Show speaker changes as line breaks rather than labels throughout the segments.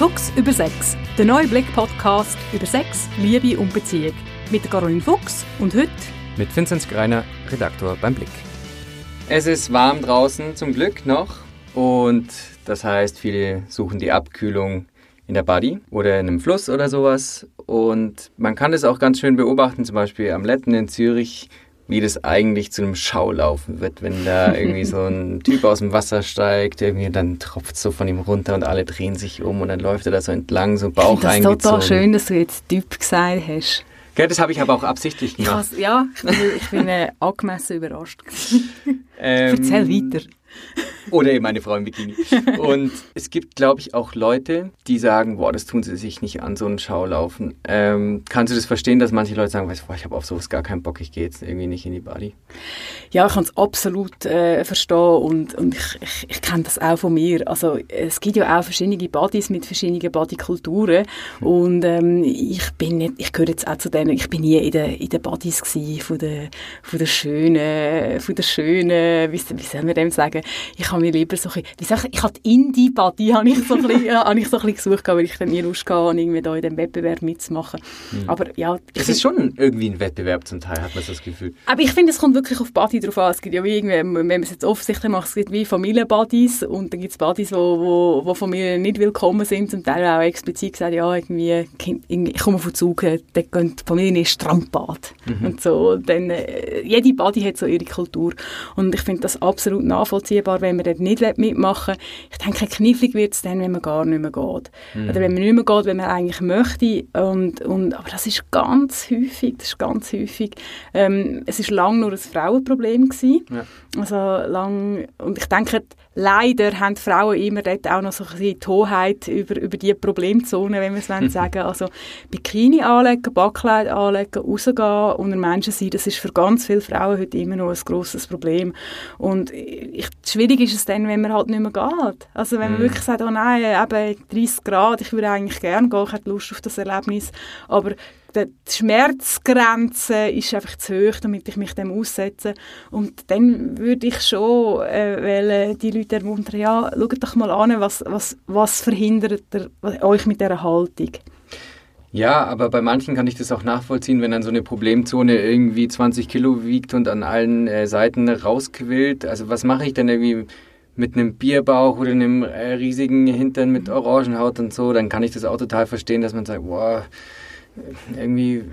Fuchs über Sex, der neue Blick-Podcast über Sex, Liebe und Beziehung. Mit Caroline Fuchs und heute
mit Vinzenz Greiner, Redaktor beim Blick. Es ist warm draußen, zum Glück noch. Und das heißt, viele suchen die Abkühlung in der Body oder in einem Fluss oder sowas. Und man kann das auch ganz schön beobachten, zum Beispiel am Letten in Zürich, wie das eigentlich zu einem Schaulaufen wird, wenn da irgendwie so ein Typ aus dem Wasser steigt, irgendwie dann tropft es so von ihm runter und alle drehen sich um und dann läuft er da so entlang, so Bauch
ich eingezogen. Das ist total schön, dass du jetzt Typ gesagt hast.
Gell, das habe ich aber auch absichtlich gemacht.
ja, ich bin, ich bin äh, angemessen überrascht. ähm, Erzähl weiter.
Oder eben eine Frau im Bikini. Und es gibt, glaube ich, auch Leute, die sagen, boah, das tun sie sich nicht an, so einen Schaulaufen. Ähm, kannst du das verstehen, dass manche Leute sagen, weißt du, ich habe auf sowas gar keinen Bock, ich gehe jetzt irgendwie nicht in die Body?
Ja, ich kann es absolut äh, verstehen und, und ich, ich, ich kenne das auch von mir. Also es gibt ja auch verschiedene Bodies mit verschiedenen Bodykulturen mhm. und ähm, ich bin nicht, ich gehöre jetzt auch zu denen, ich bin nie in den, in den Bodies gewesen, von der, von der schönen, von der schönen, wie, wie soll man dem sagen, ich habe mir lieber so ein bisschen, wie ich, hatte Indie-Body habe ich so ein bisschen, äh, habe ich so ein bisschen gesucht, weil ich dann nie Lust hatte, irgendwie da in diesem Wettbewerb mitzumachen. Mhm. Aber ja.
Es ist schon irgendwie ein Wettbewerb zum Teil, hat man das Gefühl.
Aber ich finde, es kommt wirklich auf Body drauf an. Es gibt ja wie irgendwie, wenn man es jetzt offensichtlich macht, es gibt wie Familienbuddies und dann gibt es Buddies, wo, wo, wo Familien nicht willkommen sind, zum Teil auch explizit gesagt, ja, irgendwie, ich komme von Zug, da gehen die Familien in Strandbad mhm. und so. Dann, äh, jede Body hat so ihre Kultur und ich finde das absolut nachvollziehbar, wenn man dort nicht mitmachen. Ich denke, knifflig wird es dann, wenn man gar nicht mehr geht. Mhm. Oder wenn man nicht mehr geht, wenn man eigentlich möchte. Und, und, aber das ist ganz häufig, das ist ganz häufig. Ähm, es ist lange nur ein Frauenproblem gewesen. Ja. Also lang, und ich denke, leider haben Frauen immer dort auch noch so ein bisschen die Hoheit über, über die Problemzone, wenn wir es mhm. sagen Also Bikini anlegen, Backkleid anlegen, rausgehen, unter Menschen sein, das ist für ganz viele Frauen heute immer noch ein grosses Problem. Und ich, schwierig ist es dann, wenn man halt nicht mehr geht. Also wenn man mm. wirklich sagt, oh nein, eben 30 Grad, ich würde eigentlich gerne gehen, ich hätte Lust auf das Erlebnis, aber die Schmerzgrenze ist einfach zu hoch, damit ich mich dem aussetze. Und dann würde ich schon äh, die Leute ermuntern, ja, schaut doch mal an, was, was, was verhindert der, euch mit dieser Haltung.
Ja, aber bei manchen kann ich das auch nachvollziehen, wenn dann so eine Problemzone irgendwie 20 Kilo wiegt und an allen äh, Seiten rausquillt. Also was mache ich denn irgendwie mit einem Bierbauch oder einem äh, riesigen Hintern mit Orangenhaut und so? Dann kann ich das auch total verstehen, dass man sagt, wow, irgendwie...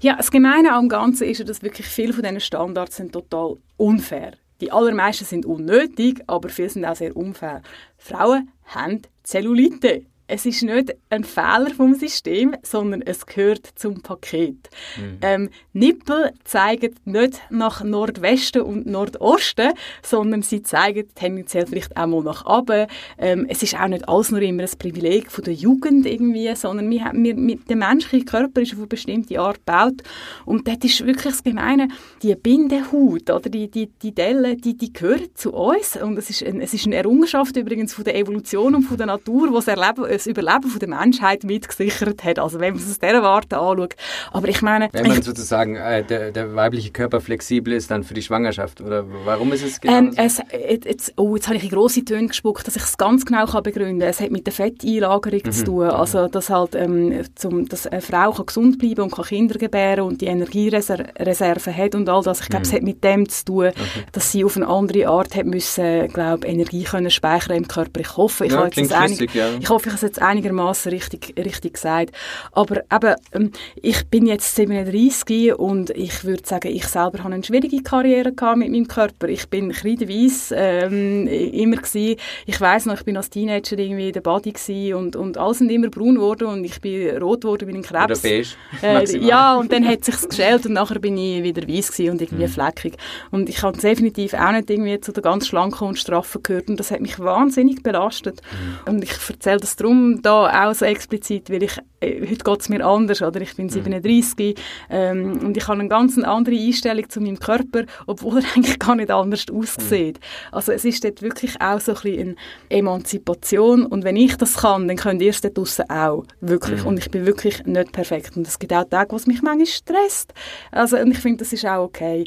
Ja, das Gemeine am Ganzen ist ja, dass wirklich viele von diesen Standards sind total unfair. Die allermeisten sind unnötig, aber viele sind auch sehr unfair. Frauen haben Zellulite es ist nicht ein Fehler vom System, sondern es gehört zum Paket. Mhm. Ähm, Nippel zeigen nicht nach Nordwesten und Nordosten, sondern sie zeigen tendenziell vielleicht auch mal nach oben. Ähm, es ist auch nicht alles nur immer ein Privileg von der Jugend irgendwie, sondern wir, wir, mit der menschliche Körper ist auf eine bestimmte Art gebaut und das ist wirklich das Gemeine, die Bindehaut oder die, die, die Delle, die, die gehört zu uns und es ist, ein, es ist eine Errungenschaft übrigens von der Evolution und von der Natur, was erleben das Überleben von der Menschheit mitgesichert hat. Also wenn man es aus dieser Warte anschaut. Aber ich meine...
Wenn man sozusagen äh, der, der, weibliche Körper flexibel ist dann für die Schwangerschaft, oder warum ist es genau ähm,
so? es, jetzt, oh, jetzt habe ich in grosse Töne gespuckt, dass ich es ganz genau kann begründen kann. Es hat mit der Fetteinlagerung mhm. zu tun. Also dass halt, ähm, zum, dass eine Frau kann gesund bleiben und kann Kinder gebären und die Energiereserven hat und all das. Ich glaube, mhm. es hat mit dem zu tun, okay. dass sie auf eine andere Art hat müssen, glaube Energie können speichern im Körper. Ich hoffe, ich, ja, habe jetzt einig, ja. ich hoffe, ich habe jetzt einigermaßen richtig, richtig gesagt. Aber eben, ähm, ich bin jetzt 37 und ich würde sagen, ich selber habe eine schwierige Karriere gehabt mit meinem Körper. Ich bin kreideweiss ähm, immer gewesen. Ich weiß noch, ich bin als Teenager irgendwie in der Body und, und alles sind immer braun geworden und ich bin rot geworden wie ein Krebs.
Oder beige,
äh, Ja, und dann hat es sich geschält und nachher bin ich wieder weiß und irgendwie mhm. fleckig. Und ich habe definitiv auch nicht irgendwie zu der ganz schlanken und straffen gehört und das hat mich wahnsinnig belastet. Mhm. Und ich erzähle das darum, da auch so explizit, weil ich, äh, heute geht es mir anders, oder? Ich bin 37 mhm. ähm, und ich habe eine ganz andere Einstellung zu meinem Körper, obwohl er eigentlich gar nicht anders aussieht. Mhm. Also es ist dort wirklich auch so ein bisschen eine Emanzipation und wenn ich das kann, dann könnt ihr es dort draussen auch, wirklich. Mhm. Und ich bin wirklich nicht perfekt und es gibt auch Tage, wo es mich manchmal stresst. Also und ich finde, das ist auch okay.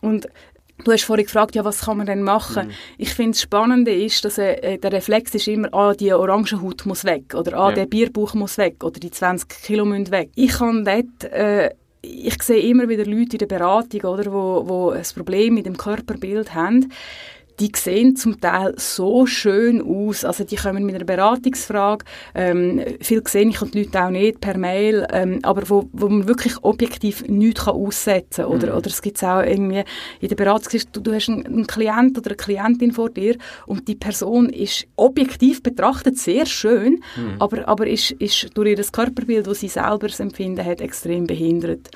Und Du hast vorhin gefragt, ja, was kann man denn machen? Mhm. Ich finde, das Spannende ist, dass äh, der Reflex ist immer, ah, die Orangenhaut muss weg oder ah, ja. der Bierbauch muss weg oder die 20 Kilo müssen weg. Ich kann dort, äh, ich sehe immer wieder Leute in der Beratung, oder, wo, wo ein Problem mit dem Körperbild haben die sehen zum Teil so schön aus. Also die kommen mit einer Beratungsfrage. Ähm, viel sehe ich und die Leute auch nicht per Mail, ähm, aber wo, wo man wirklich objektiv nichts kann aussetzen kann. Oder, mhm. oder es gibt auch irgendwie in der Beratung, du, du hast einen, einen Klient oder eine Klientin vor dir und die Person ist objektiv betrachtet sehr schön, mhm. aber, aber ist, ist durch ihr Körperbild, das sie selber empfinden hat, extrem behindert.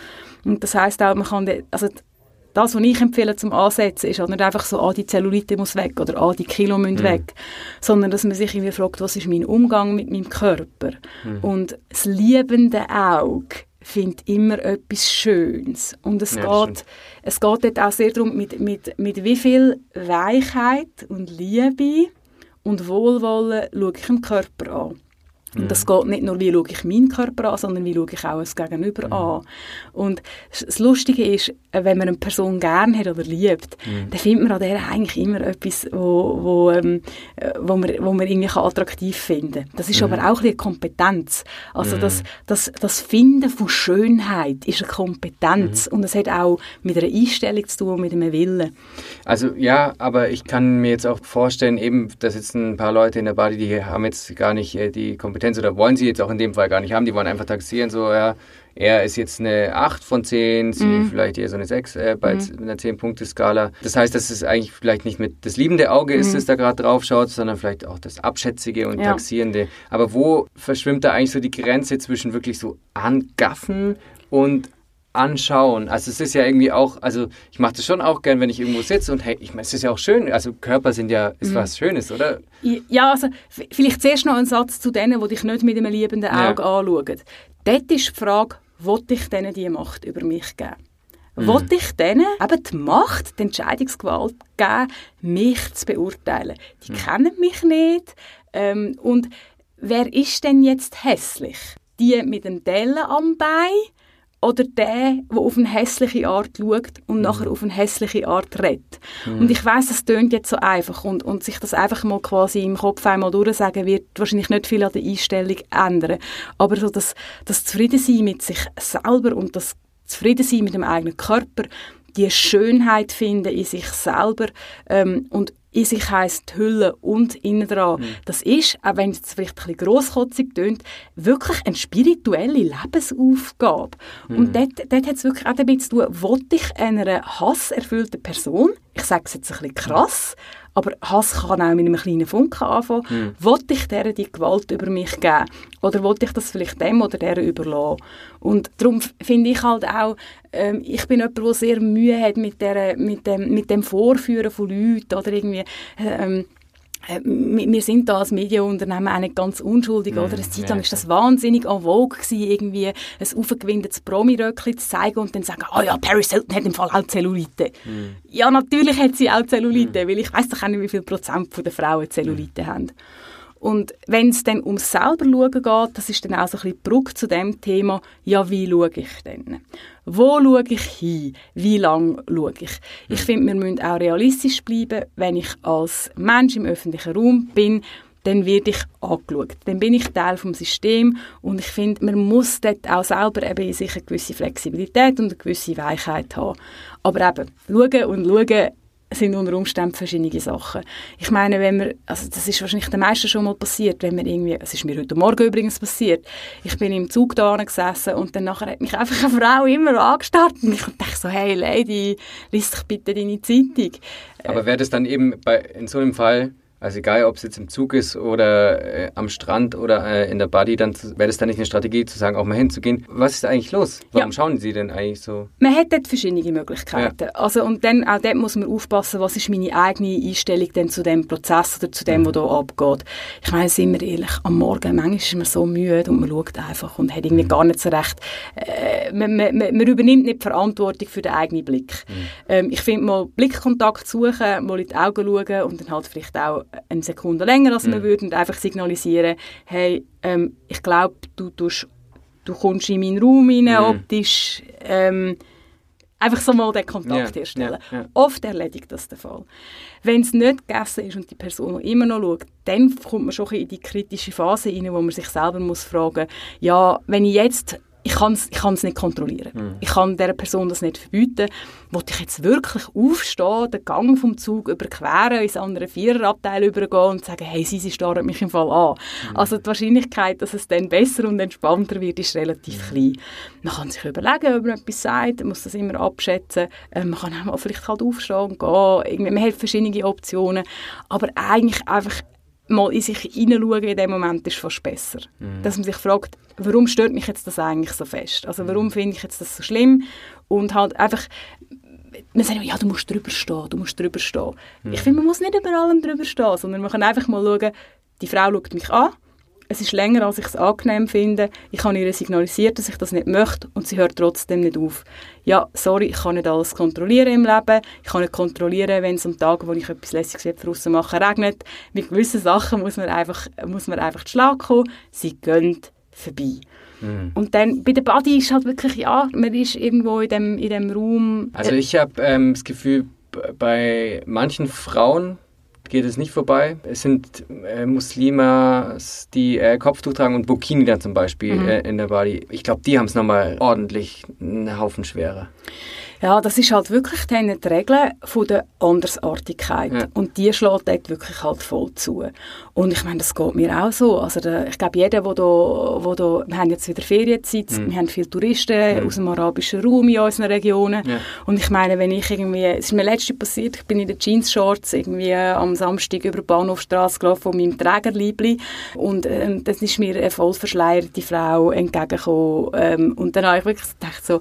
Und das heißt auch, man kann, also das, was ich empfehle zum Ansetzen, ist auch nicht einfach so, ah, die Zellulite muss weg oder ah, die Kilo müssen mhm. weg, sondern dass man sich irgendwie fragt, was ist mein Umgang mit meinem Körper? Mhm. Und das liebende Auge findet immer etwas Schönes. Und es, ja, geht, es geht dort auch sehr darum, mit, mit, mit wie viel Weichheit und Liebe und Wohlwollen schaue ich dem Körper an. Und mhm. das geht nicht nur, wie schaue ich meinen Körper an, sondern wie schaue ich auch das Gegenüber mhm. an. Und das Lustige ist, äh, wenn man eine Person gerne hat oder liebt, mhm. dann findet man an der eigentlich immer etwas, wo, wo, ähm, äh, wo, man, wo man irgendwie attraktiv finden kann. Das ist mhm. aber auch eine Kompetenz. Also mhm. das, das, das Finden von Schönheit ist eine Kompetenz. Mhm. Und es hat auch mit einer Einstellung zu tun, mit einem Willen.
Also ja, aber ich kann mir jetzt auch vorstellen, eben, dass jetzt ein paar Leute in der Body, die haben jetzt gar nicht äh, die Kompetenz, Kompetenz oder wollen sie jetzt auch in dem Fall gar nicht haben. Die wollen einfach taxieren, so, ja, er ist jetzt eine 8 von 10, sie mhm. vielleicht eher so eine 6 äh, bei mhm. einer 10-Punkte-Skala. Das heißt, dass es eigentlich vielleicht nicht mit das liebende Auge ist, mhm. das da gerade drauf schaut, sondern vielleicht auch das Abschätzige und ja. Taxierende. Aber wo verschwimmt da eigentlich so die Grenze zwischen wirklich so angaffen und anschauen. Also es ist ja irgendwie auch, also ich mache das schon auch gern, wenn ich irgendwo sitze und hey, ich meine, es ist ja auch schön, also Körper sind ja, ist mhm. was Schönes, oder?
Ja, also vielleicht zuerst noch ein Satz zu denen, die dich nicht mit einem liebenden Auge ja. anschauen. Dort ist die Frage, wollte ich denen die Macht über mich geben? Mhm. Wollte ich denen eben die Macht, die Entscheidungsgewalt geben, mich zu beurteilen? Die mhm. kennen mich nicht ähm, und wer ist denn jetzt hässlich? Die mit dem Dellen am Bein oder der, der auf eine hässliche Art schaut und mhm. nachher auf eine hässliche Art redet. Mhm. Und ich weiß, das tönt jetzt so einfach und, und sich das einfach mal quasi im Kopf einmal durchsagen wird wahrscheinlich nicht viel an der Einstellung ändern. Aber so das, das Zufriedensein mit sich selber und das Zufriedensein mit dem eigenen Körper, die Schönheit finden in sich selber ähm, und in sich heisst Hülle und innen dran. Mhm. Das ist, auch wenn es vielleicht ein bisschen grosskotzig tönt, wirklich eine spirituelle Lebensaufgabe. Mhm. Und dort, dort hat es wirklich auch damit zu tun, wollte ich einer hasserfüllten Person, ich sage es jetzt ein bisschen krass, aber Hass kann auch mit einem kleinen Funken anfangen. Mhm. Wollte ich der die Gewalt über mich geben? Oder wollte ich das vielleicht dem oder der überlassen? Und darum finde ich halt auch, ähm, ich bin jemand, der sehr Mühe hat mit, der, mit, dem, mit dem Vorführen von Leuten oder irgendwie ähm, äh, wir sind da als Medienunternehmen auch nicht ganz unschuldig, mm, oder? Eine Zeit lang ja, ist das wahnsinnig en vogue gewesen, irgendwie ein aufgewindetes Promi-Röckchen zu zeigen und dann sagen, ah oh ja, Paris Hilton hat im Fall auch Zellulite. Mm. Ja, natürlich hat sie auch Zellulite, mm. weil ich weiß doch auch nicht, wie viel Prozent der Frauen Zellulite mm. haben. Und wenn es dann ums selber schauen geht, das ist dann auch so ein bisschen die Brücke zu dem Thema, ja, wie schaue ich denn? Wo schaue ich hin? Wie lange schaue ich? Ich finde, wir müssen auch realistisch bleiben. Wenn ich als Mensch im öffentlichen Raum bin, dann werde ich angeschaut. Dann bin ich Teil vom System und ich finde, man muss dort auch selber eben sich eine gewisse Flexibilität und eine gewisse Weichheit haben. Aber eben, schauen und schauen sind unter Umständen verschiedene Sachen. Ich meine, wenn man, also das ist wahrscheinlich den meisten schon mal passiert, wenn man irgendwie, es ist mir heute Morgen übrigens passiert, ich bin im Zug da gesessen und dann nachher hat mich einfach eine Frau immer angestarrt und ich dachte so, hey Lady, liest doch bitte deine Zeitung.
Aber wäre das dann eben bei, in so einem Fall also egal, ob es jetzt im Zug ist oder äh, am Strand oder äh, in der Body, dann wäre das dann nicht eine Strategie, zu sagen, auch mal hinzugehen. Was ist eigentlich los? Warum ja. schauen Sie denn eigentlich so?
Man hat dort verschiedene Möglichkeiten. Ja. Also und dann auch dort muss man aufpassen, was ist meine eigene Einstellung denn zu dem Prozess oder zu dem, mhm. was hier abgeht. Ich meine, sind wir ehrlich, am Morgen manchmal ist man so müde und man schaut einfach und hat irgendwie mhm. gar nicht so recht, äh, man, man, man, übernimmt nicht die Verantwortung für den eigenen Blick. Mhm. Ähm, ich finde mal Blickkontakt suchen, mal in die Augen schauen und dann halt vielleicht auch eine Sekunde länger, als wir mhm. würden, und einfach signalisieren, hey, ähm, ich glaube, du, du kommst in meinen Raum rein, mhm. optisch, ähm, Einfach so mal den Kontakt
Ja,
herstellen.
ja, ja.
Oft erledigt das den Fall. Wenn es nicht gegessen ist und die Person immer noch schaut, dann kommt man schon in die kritische Phase rein, wo man sich selber muss fragen ja, wenn ich jetzt ich kann es ich kann's nicht kontrollieren.
Mhm.
Ich kann dieser Person das nicht verbieten. Wollte ich jetzt wirklich aufstehen, den Gang vom Zug überqueren, ins andere Viererabteil übergehen und sagen, hey, sie, sie starren mich im Fall an.
Mhm.
Also die Wahrscheinlichkeit, dass es dann besser und entspannter wird, ist relativ
Mhm.
klein. Man kann sich überlegen, ob man etwas sagt, man muss das immer abschätzen. Äh, man kann auch mal vielleicht halt aufstehen und gehen. Irgendwie, man hat verschiedene Optionen. Aber eigentlich einfach mal in sich hineinschauen in dem Moment ist fast besser. Dass man sich fragt, warum stört mich jetzt das eigentlich so fest? Also warum finde ich jetzt das so schlimm? Und halt einfach, man sagt immer, ja, du musst drüber stehen, du musst drüber stehen. Ich finde, man muss nicht über allem drüber stehen, sondern man kann einfach mal schauen, die Frau schaut mich an, es ist länger, als ich es angenehm finde. Ich habe ihr signalisiert, dass ich das nicht möchte und sie hört trotzdem nicht auf. Ja, sorry, ich kann nicht alles kontrollieren im Leben. Ich kann nicht kontrollieren, wenn es am Tag, wo ich etwas Lässiges draussen mache, regnet. Mit gewissen Sachen muss man einfach, muss man einfach zu Schlag kommen. Sie gehen vorbei. Und dann bei der Body ist halt wirklich, ja, man ist irgendwo in dem, in dem Raum.
Also ich habe ähm, das Gefühl, bei manchen Frauen geht es nicht vorbei. Es sind äh, Muslimas, die äh, Kopftuch tragen und Burkini dann zum Beispiel
Mhm.
äh, in der Body. Ich glaube, die haben es nochmal ordentlich einen Haufen schwerer.
Ja, das ist halt wirklich die Regel von der Andersartigkeit.
Ja.
Und die schlägt dort wirklich halt voll zu. Und ich meine, das geht mir auch so. Also der, ich glaube, jeder, der da, wo da, wir haben jetzt wieder Ferienzeit,
Mhm.
wir haben viele Touristen aus dem arabischen Raum in unseren Regionen.
Ja.
Und ich meine, wenn ich irgendwie, es ist mir letztens passiert, ich bin in den Jeans-Shorts irgendwie am Samstag über die Bahnhofstrasse gelaufen von meinem Trägerliebli und ähm, dann ist mir eine voll verschleierte Frau entgegengekommen ähm, und dann habe ich wirklich gedacht so,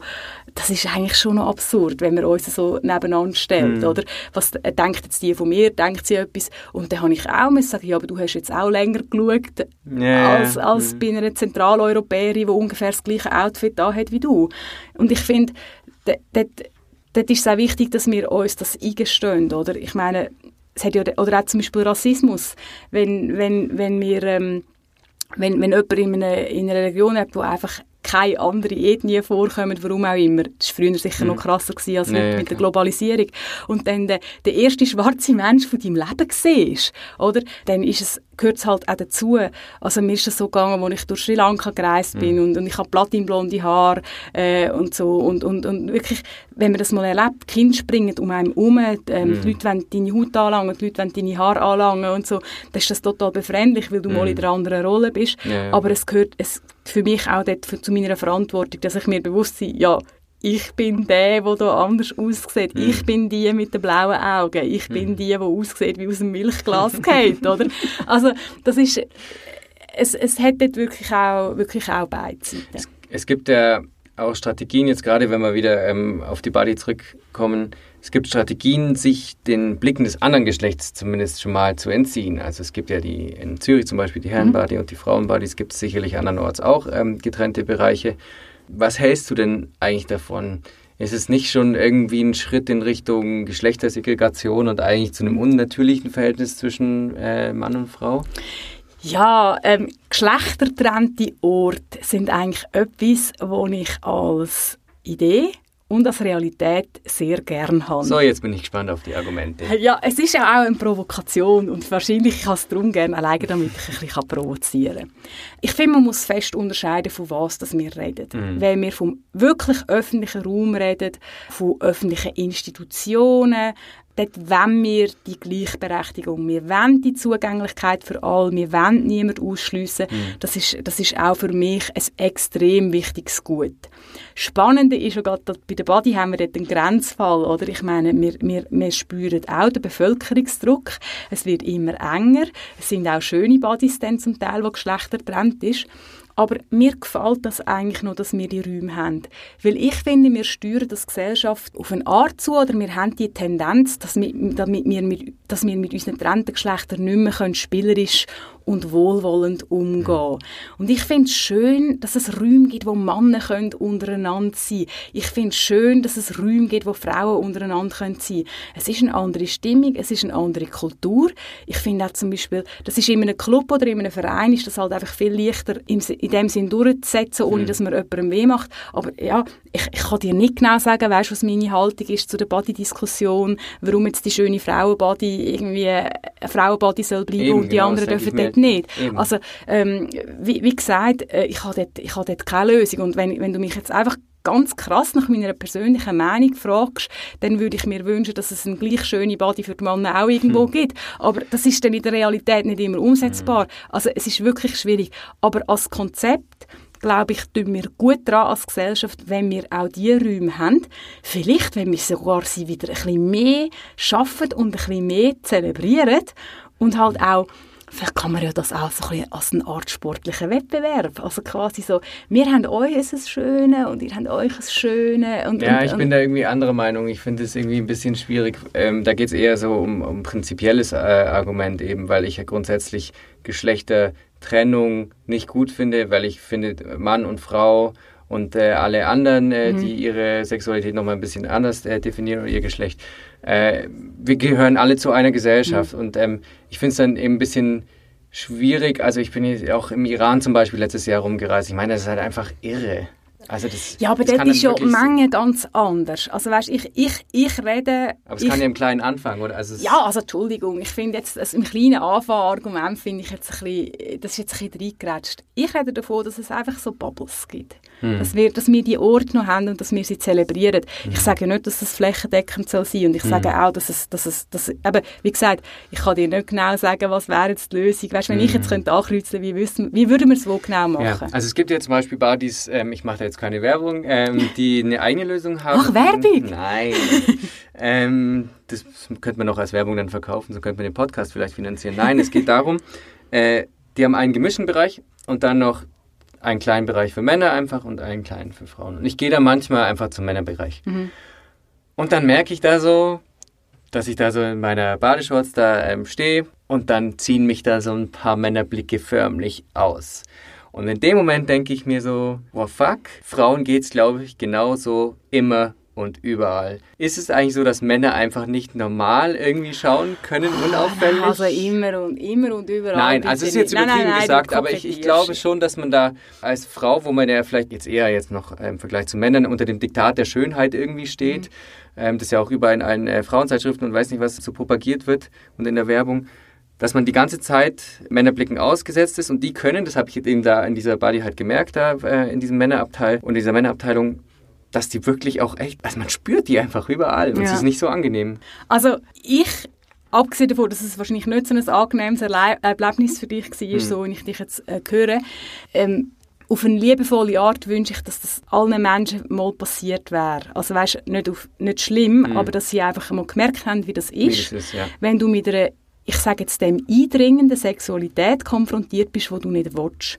das ist eigentlich schon noch absurd, wenn man uns so nebeneinander stellt, oder? Was äh, denkt jetzt die von mir? Denkt sie etwas? Und dann habe ich auch müssen sagen, ja, aber du hast jetzt auch länger geschaut
Ja.
als, als bei einer Zentraleuropäerin, die ungefähr das gleiche Outfit da hat wie du. Und ich finde, dort ist es auch wichtig, dass wir uns das eingestehen, oder? Ich meine, es hat ja, oder auch zum Beispiel Rassismus, wenn, wenn, wenn wir, ähm, wenn, wenn jemand in einer, in einer Region hat, wo einfach keine andere Ethnie vorkommen, warum auch immer. Das war früher sicher noch krasser gewesen als
Ja,
mit, mit der. Globalisierung. Und dann der, der erste schwarze Mensch von deinem Leben siehst, oder? Dann ist es, gehört es halt auch dazu. Also mir ist es so gegangen, als ich durch Sri Lanka gereist bin und, und ich habe platinblonde Haare äh, und so und, und, und wirklich, wenn man das mal erlebt, die Kinder springen um einen herum, ähm, die Leute wollen deine Haut anlangen, die Leute wollen deine Haare anlangen und so, dann ist das total befremdlich, weil du mal in einer anderen Rolle bist.
Ja, ja.
Aber es gehört es, für mich auch dort für, zu meiner Verantwortung, dass ich mir bewusst bin, ja, ich bin der, der da anders aussieht. Ich bin die mit den blauen Augen. Ich bin die, die aussieht wie aus einem Milchglas geht, oder? Also, das ist, es, es hat dort wirklich auch, wirklich auch beide Seiten.
Es gibt ja auch Strategien, jetzt gerade wenn wir wieder ähm, auf die Body zurückkommen, es gibt Strategien, sich den Blicken des anderen Geschlechts zumindest schon mal zu entziehen. Also es gibt ja die in Zürich zum Beispiel die Herrenbody und die Frauenbody, es gibt sicherlich andernorts auch ähm, getrennte Bereiche. Was hältst du denn eigentlich davon? Ist es nicht schon irgendwie ein Schritt in Richtung Geschlechtersegregation und eigentlich zu einem unnatürlichen Verhältnis zwischen äh, Mann und Frau?
Ja, ähm, geschlechtertrennte Orte sind eigentlich etwas, was ich als Idee und als Realität sehr gern habe.
So, jetzt bin ich gespannt auf die Argumente.
Ja, es ist ja auch eine Provokation und wahrscheinlich kann es darum gerne alleine, damit ich ein bisschen provozieren kann. Ich finde, man muss fest unterscheiden, von was das wir reden. Wenn wir vom wirklich öffentlichen Raum reden, von öffentlichen Institutionen, dort wollen wir die Gleichberechtigung, wir wollen die Zugänglichkeit für alle, wir wollen niemanden ausschliessen. Das, ist, das ist auch für mich ein extrem wichtiges Gut. Spannende ist ja gerade, dass bei der Body haben wir dort einen Grenzfall, oder? Ich meine, wir, wir, wir spüren auch den Bevölkerungsdruck. Es wird immer enger. Es sind auch schöne Bodies dann zum Teil, wo geschlechtertrennt ist. Aber mir gefällt das eigentlich noch, dass wir die Räume haben. Weil ich finde, wir steuern das Gesellschaft auf eine Art zu, oder wir haben die Tendenz, dass wir, damit wir, mit, dass wir mit unseren getrennten nicht mehr können spielerisch und wohlwollend umgehen. Und ich finde es schön, dass es Räume gibt, wo Männer können untereinander sein können. Ich finde es schön, dass es Räume gibt, wo Frauen untereinander können sein können. Es ist eine andere Stimmung, es ist eine andere Kultur. Ich finde auch zum Beispiel, das ist in einem Club oder in einem Verein, ist das halt einfach viel leichter in, dem Sinn durchzusetzen, ohne mhm. dass man jemandem weh macht. Aber ja, ich, ich kann dir nicht genau sagen, weißt, was meine Haltung ist zu der Body-Diskussion, warum jetzt die schöne Frauenbody irgendwie eine Frauenbody soll bleiben Eben, und die genau, anderen dürfen dort nicht. Eben. Also, ähm, wie, wie gesagt, äh, ich habe dort, ich habe dort keine Lösung. Und wenn, wenn du mich jetzt einfach ganz krass nach meiner persönlichen Meinung fragst, dann würde ich mir wünschen, dass es eine gleich schöne Body für die Männer auch irgendwo hm. gibt. Aber das ist dann in der Realität nicht immer umsetzbar. Hm. Also es ist wirklich schwierig. Aber als Konzept glaube ich, tun wir gut daran als Gesellschaft, wenn wir auch diese Räume haben. Vielleicht, wenn wir sogar sie wieder ein bisschen mehr schaffen und ein bisschen mehr zelebrieren und halt auch vielleicht kann man ja das auch so ein als eine Art sportlichen Wettbewerb. Also quasi so, wir haben euch ein Schöne und ihr habt euch ein Schöne. Und,
ja,
und,
ich bin da irgendwie anderer Meinung. Ich finde es irgendwie ein bisschen schwierig. Ähm, da geht es eher so um, um prinzipielles äh, Argument eben, weil ich ja grundsätzlich Geschlechtertrennung nicht gut finde, weil ich finde, Mann und Frau und äh, alle anderen, äh, mhm. die ihre Sexualität nochmal ein bisschen anders äh, definieren oder ihr Geschlecht. Äh, wir gehören alle zu einer Gesellschaft mhm. und ähm, ich finde es dann eben ein bisschen schwierig. Also ich bin jetzt auch im Iran zum Beispiel letztes Jahr rumgereist. Ich meine, das ist halt einfach irre. Also das,
ja, aber dort ist ja Menge ganz anders. Also weißt, ich, ich, ich rede...
Aber es
ich,
kann ja im Kleinen anfangen, oder? Also
ja, also Entschuldigung, ich finde jetzt, also im kleinen Anfangargument finde ich jetzt ein bisschen, das ist jetzt ein bisschen reingerätscht. Ich rede davon, dass es einfach so Bubbles gibt. Hm. Dass, wir, dass wir die Orte noch haben und dass wir sie zelebrieren. Hm. Ich sage nicht, dass es flächendeckend soll sein und ich hm. sage auch, dass es, dass es, dass, eben, wie gesagt, ich kann dir nicht genau sagen, was wäre jetzt die Lösung. Weißt, wenn ich jetzt hm. könnte ankreuzen, wie, wie würden wir es wo genau machen? Ja,
also es gibt ja zum Beispiel Badis, ähm, ich mache da jetzt keine Werbung, ähm, die eine eigene Lösung haben.
Ach, Werbung?
Nein. ähm, das könnte man auch als Werbung dann verkaufen, so könnte man den Podcast vielleicht finanzieren. Nein, es geht darum, äh, die haben einen gemischten Bereich und dann noch einen kleinen Bereich für Männer einfach und einen kleinen für Frauen. Und ich gehe da manchmal einfach zum Männerbereich. Mhm. Und dann merke ich da so, dass ich da so in meiner Badeshorts da ähm, stehe und dann ziehen mich da so ein paar Männerblicke förmlich aus. Und in dem Moment denke ich mir so, oh fuck, Frauen geht's glaube ich genauso immer und überall. Ist es eigentlich so, dass Männer einfach nicht normal irgendwie schauen können, unauffällig?
Also immer und immer und überall.
Nein, also es ist jetzt übertrieben nein, nein, gesagt, aber ich, ich glaube schon, dass man da als Frau, wo man ja vielleicht jetzt eher jetzt noch im Vergleich zu Männern unter dem Diktat der Schönheit irgendwie steht, mhm. ähm, das ja auch überall in allen äh, Frauenzeitschriften und weiß nicht was so propagiert wird und in der Werbung, dass man die ganze Zeit Männerblicken ausgesetzt ist und die können, das habe ich eben da in dieser Body halt gemerkt, da äh, in diesem Männerabteil und in dieser Männerabteilung, dass die wirklich auch echt, also man spürt die einfach überall und ja. es ist nicht so angenehm.
Also ich abgesehen davon, dass es wahrscheinlich nicht so ein angenehmes Erlebnis für dich war, hm. so wie ich dich jetzt äh, höre, ähm, auf eine liebevolle Art wünsche ich, dass das allen Menschen mal passiert wäre. Also weißt, nicht, auf, nicht schlimm, hm. aber dass sie einfach mal gemerkt haben, wie das ist, wie das ist ja. wenn du mit einer ich sage jetzt dem eindringenden Sexualität konfrontiert bist, wo du nicht willst.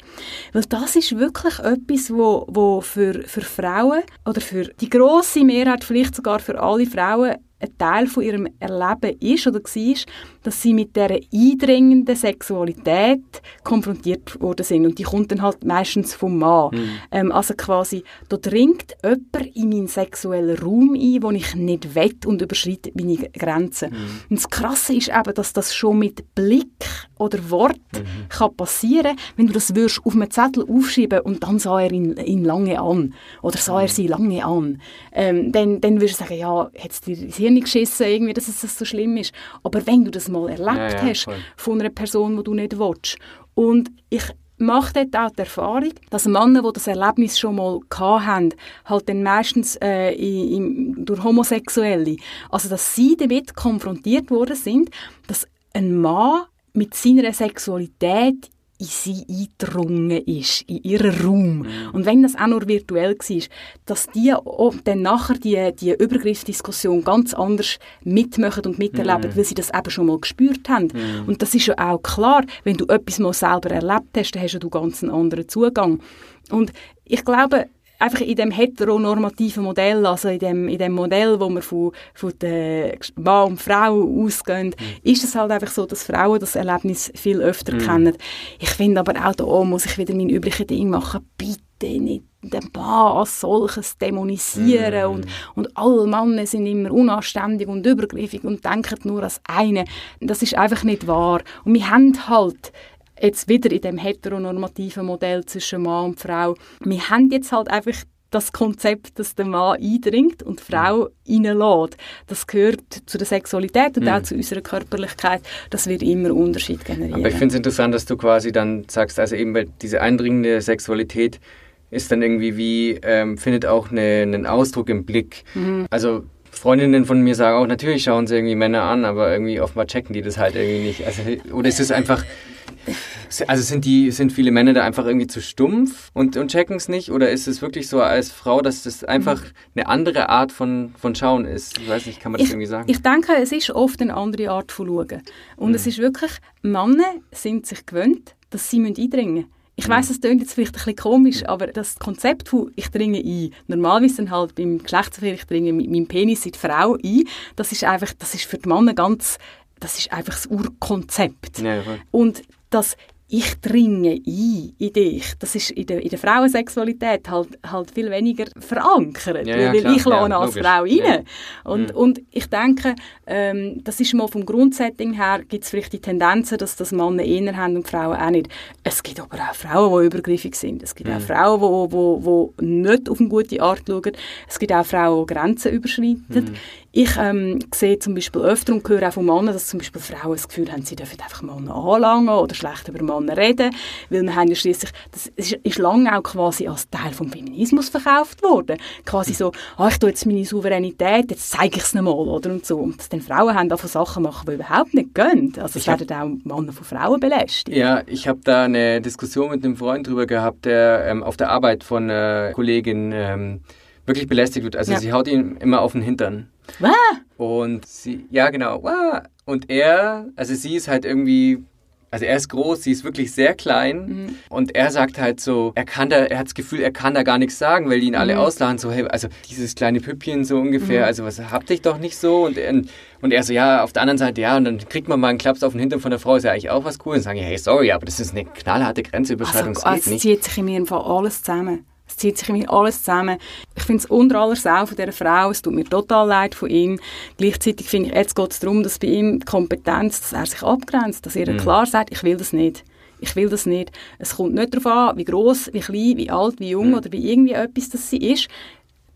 Weil das ist wirklich etwas, wo, wo für, für Frauen oder für die große Mehrheit, vielleicht sogar für alle Frauen, ein Teil von ihrem Erleben ist oder war, dass sie mit dieser eindringenden Sexualität konfrontiert worden sind. Und die kommt dann halt meistens vom Mann. Mhm. Ähm, also quasi, da dringt jemand in meinen sexuellen Raum ein, wo ich nicht will und überschreitet meine Grenzen. Mhm. Und das Krasse ist eben, dass das schon mit Blick oder Wort mhm. kann passieren, wenn du das würdest auf einem Zettel aufschreiben und dann sah er ihn, ihn lange an oder sah er mhm. sie lange an, ähm, dann, dann würdest du sagen, ja, hat es dir Hirn geschissen, irgendwie, dass es das so schlimm ist. Aber wenn du das mal erlebt ja, ja, hast voll. von einer Person, die du nicht willst, und ich mache dort auch die Erfahrung, dass Männer, die das Erlebnis schon mal hatten, halt dann meistens äh, in, in, durch Homosexuelle, also dass sie damit konfrontiert worden sind, dass ein Mann mit seiner Sexualität in sie eingedrungen ist, in ihren Raum. Mhm. Und wenn das auch nur virtuell war, dass die auch dann nachher die, die Übergriffsdiskussion ganz anders mitmachen und miterleben, mhm. weil sie das eben schon mal gespürt haben. Mhm. Und das ist ja auch klar, wenn du etwas mal selber erlebt hast, dann hast du ganz einen anderen Zugang. Und ich glaube, einfach in dem heteronormativen Modell, also in dem, in dem Modell, wo wir von, von der Mann und Frau ausgehen, mhm. ist es halt einfach so, dass Frauen das Erlebnis viel öfter mhm. kennen. Ich finde aber auch da muss ich wieder mein übliches Ding machen, bitte nicht den Mann als solches dämonisieren mm. und, und alle Männer sind immer unanständig und übergriffig und denken nur als eine. Das ist einfach nicht wahr. Und wir haben halt jetzt wieder in dem heteronormativen Modell zwischen Mann und Frau, wir haben jetzt halt einfach das Konzept, dass der Mann eindringt und die Frau mhm. reinlässt. Das gehört zu der Sexualität und mhm. auch zu unserer Körperlichkeit. Das wird immer Unterschied generieren.
Aber ich finde es interessant, dass du quasi dann sagst, also eben diese eindringende Sexualität ist dann irgendwie wie, ähm, findet auch eine, einen Ausdruck im Blick. Mhm. Also Freundinnen von mir sagen auch, natürlich schauen sie irgendwie Männer an, aber irgendwie offenbar checken die das halt irgendwie nicht. Also, oder ist es einfach also sind die, sind viele Männer da einfach irgendwie zu stumpf und, und checken es nicht? Oder ist es wirklich so als Frau, dass das einfach eine andere Art von, von Schauen ist? Ich weiß nicht, kann man das
ich,
irgendwie sagen?
Ich denke, es ist oft eine andere Art von Schauen. Und mhm. es ist wirklich, Männer sind sich gewöhnt, dass sie eindringen müssen. Ich mhm. weiß, es klingt jetzt vielleicht ein bisschen komisch, aber das Konzept von ich dringe ein, normalerweise dann halt beim Geschlechtsverkehr, ich dringe mit meinem Penis in die Frau ein, das ist einfach, das ist für die Männer ganz, das ist einfach das Urkonzept. Ja, und das ich dringe ein in dich. Das ist in der, in der Frauensexualität halt, halt viel weniger verankert, ja, ja, weil klar. ich ja, als logisch. Frau rein. Ja. Und, mhm. und ich denke, ähm, das ist mal vom Grundsetting her, gibt es vielleicht die Tendenzen, dass das Männer eher haben und Frauen auch nicht. Es gibt aber auch Frauen, die übergriffig sind. Es gibt mhm. auch Frauen, die, die, die nicht auf eine gute Art schauen. Es gibt auch Frauen, die Grenzen überschreiten. Mhm. Ich ähm, sehe zum Beispiel öfter und höre auch von Männern, dass zum Beispiel Frauen das Gefühl haben, sie dürfen einfach Männer anlangen oder schlecht über Männer reden, weil wir haben ja schliesslich, das ist, ist lange auch quasi als Teil vom Feminismus verkauft worden. Quasi so, ah, ich tue jetzt meine Souveränität, jetzt zeige ich es mal, oder und so. Und dass dann Frauen haben davon Sachen machen, die überhaupt nicht gehen. Also es werden auch Männer von Frauen belästigt.
Ja, ich habe da eine Diskussion mit einem Freund drüber gehabt, der ähm, auf der Arbeit von einer Kollegin ähm, wirklich belästigt wird. Also ja. sie haut ihn immer auf den Hintern.
Was?
Und sie, ja genau, Wah! und er, also sie ist halt irgendwie also er ist groß, sie ist wirklich sehr klein mhm. und er sagt halt so, er kann da, er hat das Gefühl, er kann da gar nichts sagen, weil die ihn alle mhm. auslachen, so, hey, also dieses kleine Püppchen so ungefähr, mhm. also was habt dich doch nicht so und, und er so, ja, auf der anderen Seite, ja, und dann kriegt man mal einen Klaps auf den Hintern von der Frau, ist ja eigentlich auch was cool und sagen, hey, sorry, aber das ist eine knallharte Grenzüberschreitung,
also, geht also, nicht. zieht sich in mir Fall alles zusammen. Es zieht sich irgendwie alles zusammen. Ich finde es unter aller Sau von dieser Frau, es tut mir total leid von ihm. Gleichzeitig finde ich, jetzt geht es darum, dass bei ihm die Kompetenz, dass er sich abgrenzt, dass er mhm. klar sagt, ich will das nicht. Ich will das nicht. Es kommt nicht darauf an, wie groß, wie klein, wie alt, wie jung mhm. oder wie irgendwie etwas das sie ist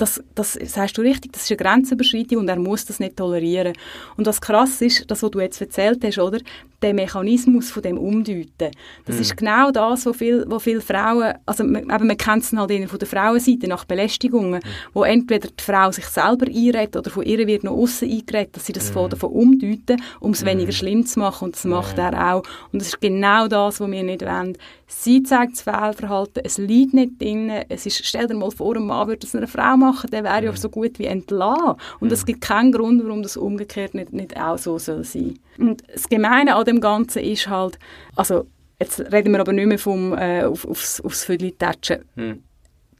das, das sagst du richtig, das ist eine Grenzüberschreitung und er muss das nicht tolerieren. Und was krass ist, das, was du jetzt erzählt hast, oder? Der Mechanismus von dem Umdeuten. Das mhm. ist genau das, wo viele wo viel Frauen, also man, man kennt es halt von der Frauenseite nach Belästigungen, mhm. wo entweder die Frau sich selber einredet oder von ihr wird noch außen eingeredet, dass sie das mhm. davon umdeuten, um es mhm. weniger schlimm zu machen und das macht er auch. Und das ist genau das, was wir nicht wollen. Sie zeigt das Fehlverhalten, es liegt nicht drin, es ist, stell dir mal vor, ein Mann würde das einer Frau machen, der wäre ja so gut wie entlassen. Und es gibt keinen Grund, warum das umgekehrt nicht, nicht auch so soll sein. Und das Gemeine an dem Ganzen ist halt, also jetzt reden wir aber nicht mehr vom äh, auf, aufs, aufs Vögel tatschen. Hm.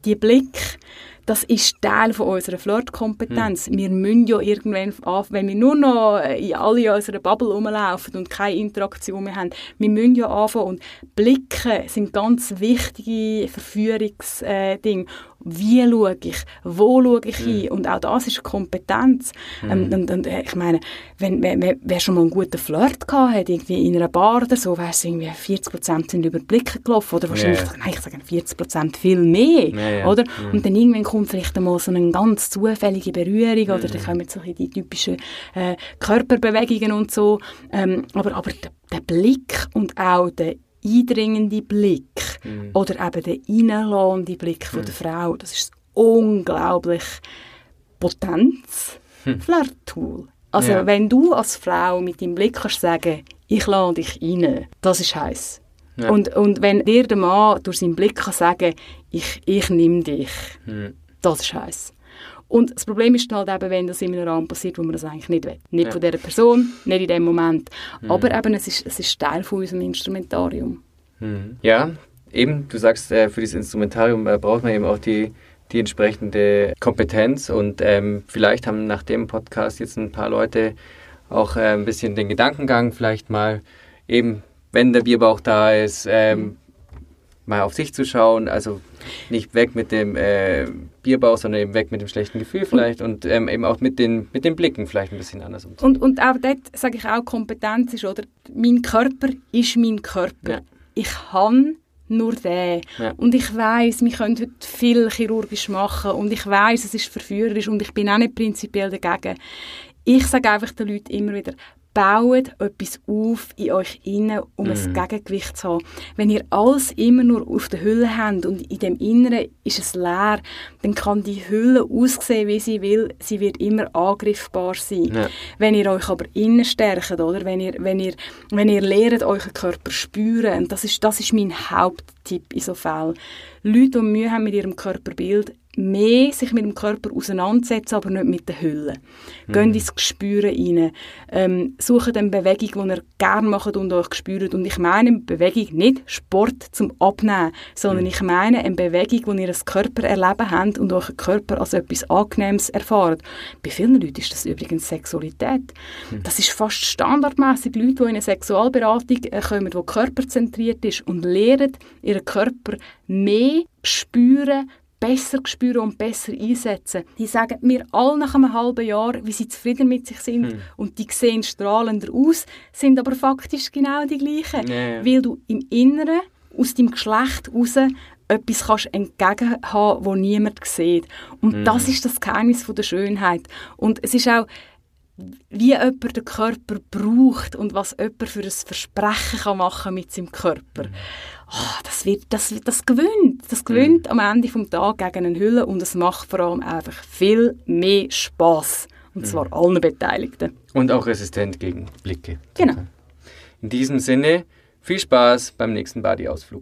Die Blick, das ist Teil von unserer Flirtkompetenz. Hm. Wir müssen ja irgendwann, wenn wir nur noch in alle unserer Bubble rumlaufen und keine Interaktion mehr haben, wir müssen ja anfangen und Blicke sind ganz wichtige Verführungsdinge. Wie schaue ich, wo schaue ich hin. Mhm. Und auch das ist Kompetenz. Mhm. Ähm, und, und, äh, ich meine, wenn, wenn, wer schon mal einen guten Flirt gehabt hat, irgendwie in einer Bar oder so, weißt du, irgendwie 40% sind über die Blicke gelaufen, oder wahrscheinlich, yeah. nein, ich sage 40% viel mehr, yeah, oder? Mhm. Und dann irgendwann kommt vielleicht einmal so eine ganz zufällige Berührung, oder dann mhm. kommen so die typischen äh, Körperbewegungen und so. Ähm, aber, aber der, der Blick und auch der eindringende Blick mhm. oder eben der reinladende Blick von mhm. der Frau, das ist unglaublich Potenz hm. Flirt-Tool. Also ja. wenn du als Frau mit deinem Blick kannst sagen, ich lade dich rein, das ist heiß. Ja. Und, und wenn dir der Mann durch seinen Blick kann sagen, ich, ich nehme dich, hm. Das ist heiß. Und das Problem ist halt eben, wenn das in einem Rahmen passiert, wo man das eigentlich nicht will. Nicht ja. von dieser Person, nicht in dem Moment. Mhm. Aber eben, es ist, es ist Teil von unserem Instrumentarium.
Mhm. Ja, eben, du sagst, äh, für dieses Instrumentarium äh, braucht man eben auch die, die entsprechende Kompetenz und ähm, vielleicht haben nach dem Podcast jetzt ein paar Leute auch äh, ein bisschen den Gedankengang vielleicht mal eben, wenn der Bierbauch da ist, ähm, mhm. Mal auf sich zu schauen, also nicht weg mit dem äh, Bierbauch, sondern eben weg mit dem schlechten Gefühl vielleicht und, und ähm, eben auch mit den, mit den Blicken vielleicht ein bisschen anders
umzugehen. Und, und auch dort sage ich auch, Kompetenz ist, oder? Mein Körper ist mein Körper. Ja. Ich kann nur den. Ja. Und ich weiß, wir können heute viel chirurgisch machen und ich weiß, es ist verführerisch und ich bin auch nicht prinzipiell dagegen. Ich sage einfach den Leuten immer wieder, baut etwas auf in euch innen, um mhm. ein Gegengewicht zu haben. Wenn ihr alles immer nur auf der Hülle habt und in dem Inneren ist es leer, dann kann die Hülle aussehen, wie sie will. Sie wird immer angriffbar sein. Ja. Wenn ihr euch aber innen stärkt, oder? Wenn ihr, wenn ihr, wenn ihr lernt, euren Körper spüren, und das ist, das ist mein Haupttipp in so Fällen. Leute, die Mühe haben mit ihrem Körperbild, mehr sich mit dem Körper auseinandersetzen, aber nicht mit der Hülle. Mhm. Gehen ins Gespüren rein. Ähm, suchen eine Bewegung, die ihr gerne macht und euch spürt. Und ich meine Bewegung nicht Sport zum Abnehmen, sondern mhm. ich meine eine Bewegung, wo ihr das Körpererleben habt und euren Körper als etwas Angenehmes erfahrt. Bei vielen Leuten ist das übrigens Sexualität. Mhm. Das ist fast standardmäßig Leute, die in eine Sexualberatung äh, kommen, die körperzentriert ist und lernen, ihren Körper mehr spüren, besser spüren und besser einsetzen. Die sagen mir alle nach einem halben Jahr, wie sie zufrieden mit sich sind hm. und die sehen strahlender aus, sind aber faktisch genau die gleichen. Ja, Weil du im Inneren, aus dem Geschlecht heraus, etwas kannst entgegen haben, wo niemand sieht. Und mhm. das ist das Geheimnis von der Schönheit. Und es ist auch, wie jemand den Körper braucht und was jemand für ein Versprechen kann machen mit seinem Körper. Oh, das, wird, das, das gewöhnt. Das gewöhnt am Ende des Tages gegen eine Hülle und es macht vor allem einfach viel mehr Spaß. Und zwar mhm. allen Beteiligten.
Und auch resistent gegen Blicke.
Genau.
In diesem Sinne, viel Spaß beim nächsten Body-Ausflug.